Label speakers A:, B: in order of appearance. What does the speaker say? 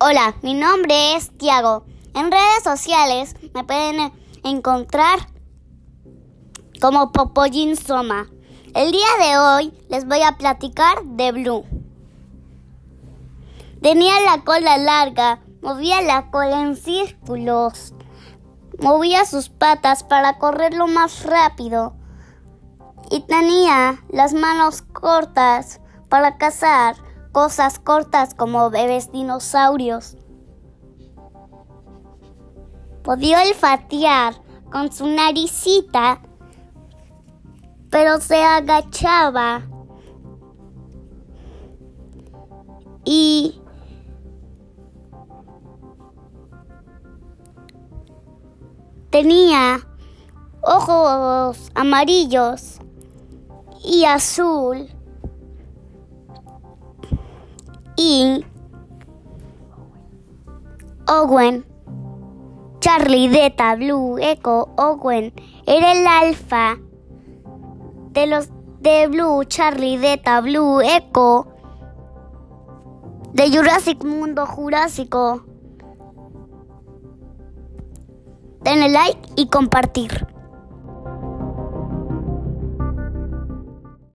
A: Hola, mi nombre es Tiago. En redes sociales me pueden encontrar como Popoyin Soma. El día de hoy les voy a platicar de Blue. Tenía la cola larga, movía la cola en círculos, movía sus patas para correr lo más rápido y tenía las manos cortas para cazar cosas cortas como bebés dinosaurios. Podía olfatear con su naricita, pero se agachaba y tenía ojos amarillos y azul y Owen. Charlie, Delta, Blue, Echo, Owen era el alfa de los de Blue, Charlie, Delta, Blue, Echo de Jurassic Mundo Jurásico. Denle like y compartir.